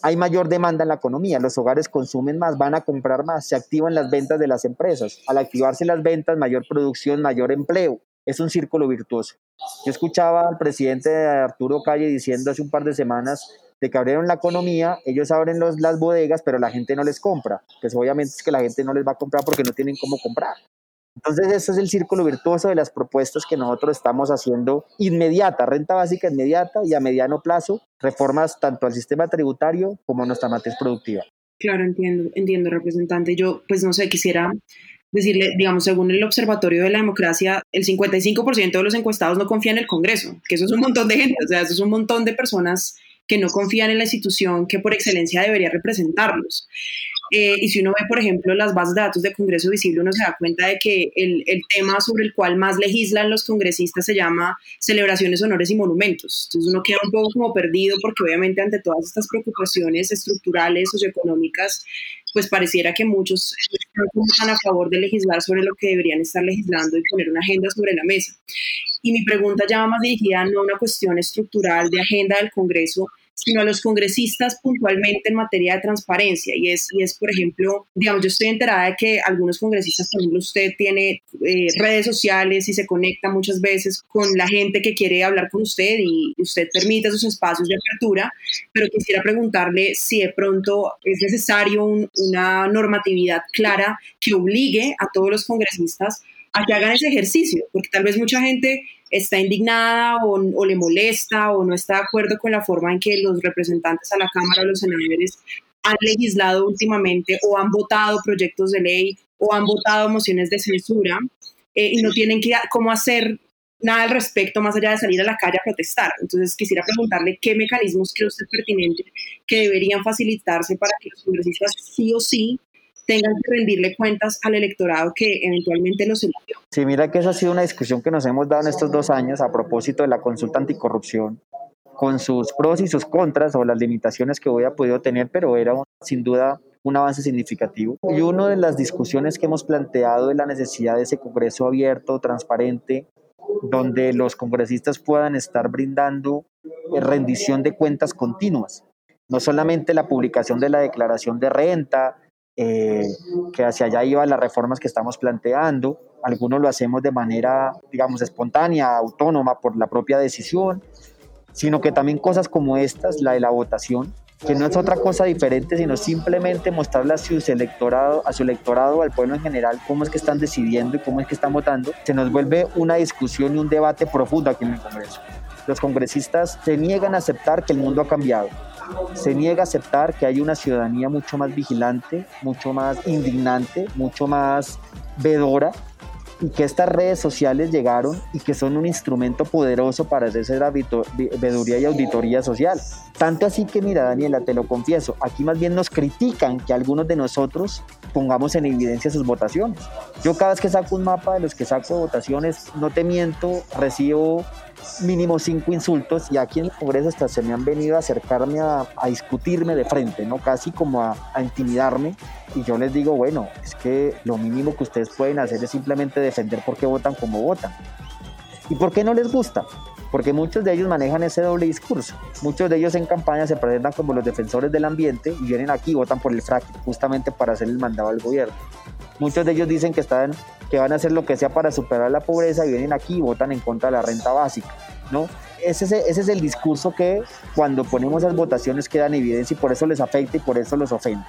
hay mayor demanda en la economía, los hogares consumen más, van a comprar más, se activan las ventas de las empresas. Al activarse las ventas, mayor producción, mayor empleo. Es un círculo virtuoso. Yo escuchaba al presidente Arturo Calle diciendo hace un par de semanas de que abrieron la economía, ellos abren los, las bodegas, pero la gente no les compra. Pues obviamente es que la gente no les va a comprar porque no tienen cómo comprar. Entonces, ese es el círculo virtuoso de las propuestas que nosotros estamos haciendo inmediata, renta básica inmediata y a mediano plazo, reformas tanto al sistema tributario como a nuestra matriz productiva. Claro, entiendo, entiendo, representante. Yo, pues no sé, quisiera decirle, digamos, según el Observatorio de la Democracia, el 55% de los encuestados no confían en el Congreso, que eso es un montón de gente, o sea, eso es un montón de personas que no confían en la institución que por excelencia debería representarlos. Eh, y si uno ve, por ejemplo, las bases de datos de Congreso Visible, uno se da cuenta de que el, el, tema sobre el cual más legislan los congresistas se llama celebraciones, honores y monumentos. Entonces uno queda un poco como perdido porque obviamente ante todas estas preocupaciones estructurales, socioeconómicas, pues pareciera que muchos están a favor de legislar sobre lo que deberían estar legislando y poner una agenda sobre la mesa. Y mi pregunta ya va más dirigida no a una cuestión estructural de agenda del Congreso, sino a los congresistas puntualmente en materia de transparencia. Y es, y es, por ejemplo, digamos, yo estoy enterada de que algunos congresistas, por ejemplo, usted tiene eh, redes sociales y se conecta muchas veces con la gente que quiere hablar con usted y usted permite esos espacios de apertura, pero quisiera preguntarle si de pronto es necesario una normatividad clara que obligue a todos los congresistas a que hagan ese ejercicio, porque tal vez mucha gente está indignada o, le molesta o no está de acuerdo con la forma en que los representantes a la Cámara o los senadores han legislado últimamente o han votado proyectos de ley o han votado mociones de censura eh, y no tienen que, cómo hacer nada al respecto más allá de salir a la calle a protestar. Entonces quisiera preguntarle qué mecanismos cree usted pertinente que deberían facilitarse para que los congresistas sí o sí tengan que rendirle cuentas al electorado que eventualmente los eligió. Sí, mira que esa ha sido una discusión que nos hemos dado en estos dos años a propósito de la consulta anticorrupción, con sus pros y sus contras o las limitaciones que ha podido tener, pero era sin duda un avance significativo. Y una de las discusiones que hemos planteado es la necesidad de ese Congreso abierto, transparente, donde los congresistas puedan estar brindando eh, rendición de cuentas continuas. No solamente la publicación de la declaración de renta, eh, que hacia allá iban las reformas que estamos planteando. Algunos lo hacemos de manera, digamos, espontánea, autónoma por la propia decisión, sino que también cosas como estas, la de la votación, que no es otra cosa diferente, sino simplemente mostrarle a su electorado, a su electorado, al pueblo en general, cómo es que están decidiendo y cómo es que están votando, se nos vuelve una discusión y un debate profundo aquí en el Congreso. Los congresistas se niegan a aceptar que el mundo ha cambiado, se niega a aceptar que hay una ciudadanía mucho más vigilante, mucho más indignante, mucho más vedora y que estas redes sociales llegaron y que son un instrumento poderoso para hacer veeduría y auditoría social. Tanto así que, mira, Daniela, te lo confieso, aquí más bien nos critican que algunos de nosotros pongamos en evidencia sus votaciones. Yo cada vez que saco un mapa de los que saco votaciones, no te miento, recibo mínimo cinco insultos y aquí en el Congreso hasta se me han venido a acercarme a, discutirme de frente, ¿no? Casi como a, a, intimidarme y yo les digo, bueno, es que lo mínimo que ustedes pueden hacer es simplemente defender por qué votan como votan. ¿Y por qué no les gusta? Porque muchos de ellos manejan ese doble discurso. Muchos de ellos en campaña se presentan como los defensores del ambiente y vienen aquí y votan por el fracking, justamente para hacer el mandado al gobierno. Muchos de ellos dicen que están que van a hacer lo que sea para superar la pobreza y vienen aquí y votan en contra de la renta básica, ¿no? Ese es, ese es el discurso que cuando ponemos esas votaciones queda en evidencia y por eso les afecta y por eso los ofende.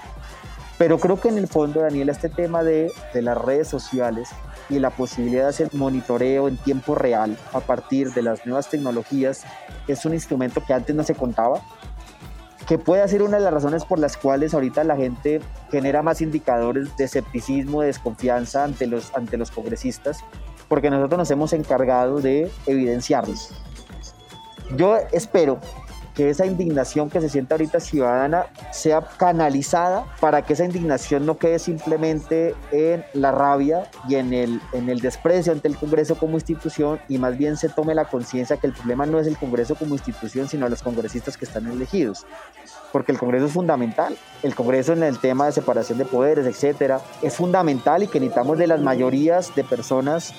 Pero creo que en el fondo, Daniel, este tema de, de las redes sociales y la posibilidad de hacer monitoreo en tiempo real a partir de las nuevas tecnologías es un instrumento que antes no se contaba que puede ser una de las razones por las cuales ahorita la gente genera más indicadores de escepticismo, de desconfianza ante los, ante los congresistas, porque nosotros nos hemos encargado de evidenciarlos. Yo espero que esa indignación que se siente ahorita ciudadana sea canalizada para que esa indignación no quede simplemente en la rabia y en el, en el desprecio ante el Congreso como institución y más bien se tome la conciencia que el problema no es el Congreso como institución, sino los congresistas que están elegidos. Porque el Congreso es fundamental. El Congreso en el tema de separación de poderes, etcétera, es fundamental y que necesitamos de las mayorías de personas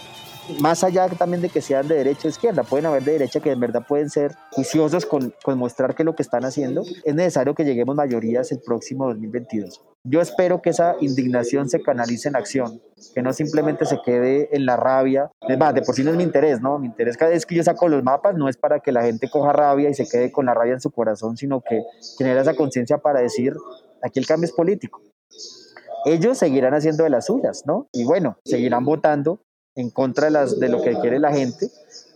más allá también de que sean de derecha o izquierda, pueden haber de derecha que en verdad pueden ser juiciosos con, con mostrar que lo que están haciendo es necesario que lleguemos mayorías el próximo 2022. Yo espero que esa indignación se canalice en acción, que no simplemente se quede en la rabia. Es más, de por sí no es mi interés, ¿no? Mi interés cada vez que yo saco los mapas no es para que la gente coja rabia y se quede con la rabia en su corazón, sino que genera esa conciencia para decir, aquí el cambio es político. Ellos seguirán haciendo de las suyas, ¿no? Y bueno, seguirán votando en contra de, las, de lo que quiere la gente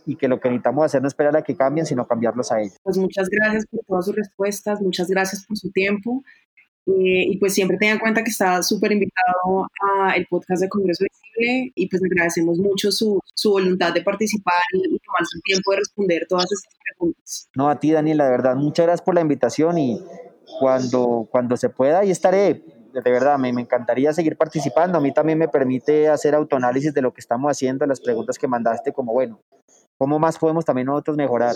y que lo que necesitamos hacer no es esperar a que cambien, sino cambiarlos a ellos. Pues muchas gracias por todas sus respuestas, muchas gracias por su tiempo. Eh, y pues siempre tengan en cuenta que está súper invitado al podcast de Congreso Visible y pues agradecemos mucho su, su voluntad de participar y, tomar su tiempo de responder todas estas preguntas. No, a ti Daniel, la verdad, muchas gracias por la invitación y cuando, cuando se pueda ahí estaré de verdad, me, encantaría seguir participando. A mí también me permite hacer autoanálisis de lo que estamos haciendo, las preguntas que mandaste, como bueno, ¿cómo más podemos también nosotros mejorar?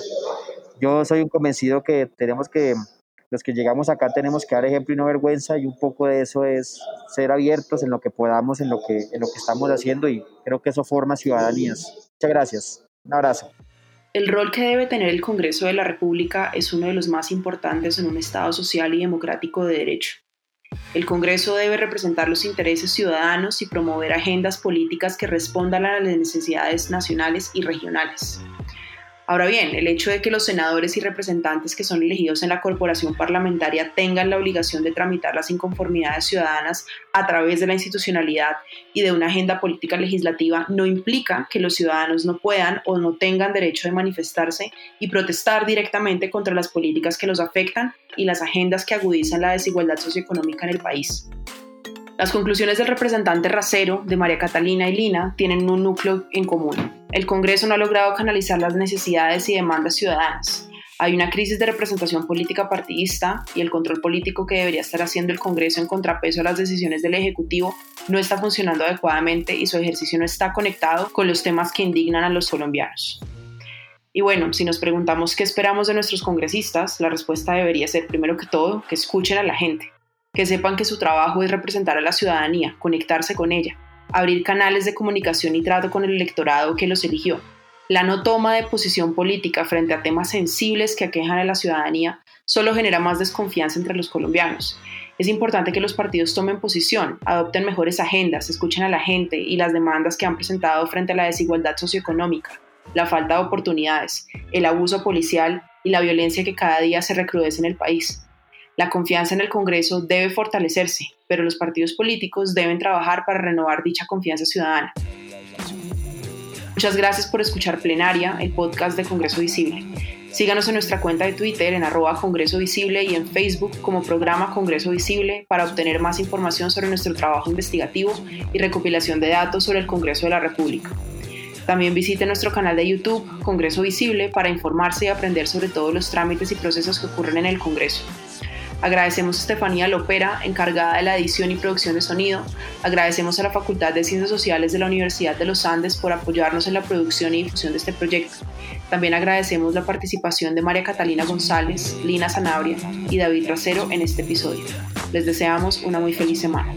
Yo soy un convencido que tenemos que, los que llegamos acá tenemos que dar ejemplo y no vergüenza y un poco de eso es ser abiertos en lo que podamos, en lo que, en lo que estamos haciendo y creo que eso forma ciudadanías. Muchas gracias. Un abrazo. El rol que debe tener el Congreso de la República es uno de los más importantes en un Estado social y democrático de derecho. El Congreso debe representar los intereses ciudadanos y promover agendas políticas que respondan a las necesidades nacionales y regionales. Ahora bien, el hecho de que los senadores y representantes que son elegidos en la corporación parlamentaria tengan la obligación de tramitar las inconformidades ciudadanas a través de la institucionalidad y de una agenda política legislativa no implica que los ciudadanos no puedan o no tengan derecho de manifestarse y protestar directamente contra las políticas que los afectan y las agendas que agudizan la desigualdad socioeconómica en el país. Las conclusiones del representante Racero, de María Catalina y Lina, tienen un núcleo en común. El Congreso no ha logrado canalizar las necesidades y demandas ciudadanas. Hay una crisis de representación política partidista y el control político que debería estar haciendo el Congreso en contrapeso a las decisiones del Ejecutivo no está funcionando adecuadamente y su ejercicio no está conectado con los temas que indignan a los colombianos. Y bueno, si nos preguntamos qué esperamos de nuestros congresistas, la respuesta debería ser primero que todo que escuchen a la gente, que sepan que su trabajo es representar a la ciudadanía, conectarse con ella, abrir canales de comunicación y trato con el electorado que los eligió. La no toma de posición política frente a temas sensibles que aquejan a la ciudadanía solo genera más desconfianza entre los colombianos. Es importante que los partidos tomen posición, adopten mejores agendas, escuchen a la gente y las demandas que han presentado frente a la desigualdad socioeconómica, la falta de oportunidades, el abuso policial y la violencia que cada día se recrudece en el país. La confianza en el Congreso debe fortalecerse, pero los partidos políticos deben trabajar para renovar dicha confianza ciudadana. Muchas gracias por escuchar Plenaria, el podcast de Congreso Visible. Síganos en nuestra cuenta de Twitter en arroba Congreso Visible y en Facebook como programa Congreso Visible para obtener más información sobre nuestro trabajo investigativo y recopilación de datos sobre el Congreso de la República. También visite nuestro canal de YouTube Congreso Visible para informarse y aprender sobre todos los trámites y procesos que ocurren en el Congreso. Agradecemos a Estefanía Lopera, encargada de la edición y producción de sonido. Agradecemos a la Facultad de Ciencias Sociales de la Universidad de los Andes por apoyarnos en la producción y difusión de este proyecto. También agradecemos la participación de María Catalina González, Lina Sanabria y David Racero en este episodio. Les deseamos una muy feliz semana.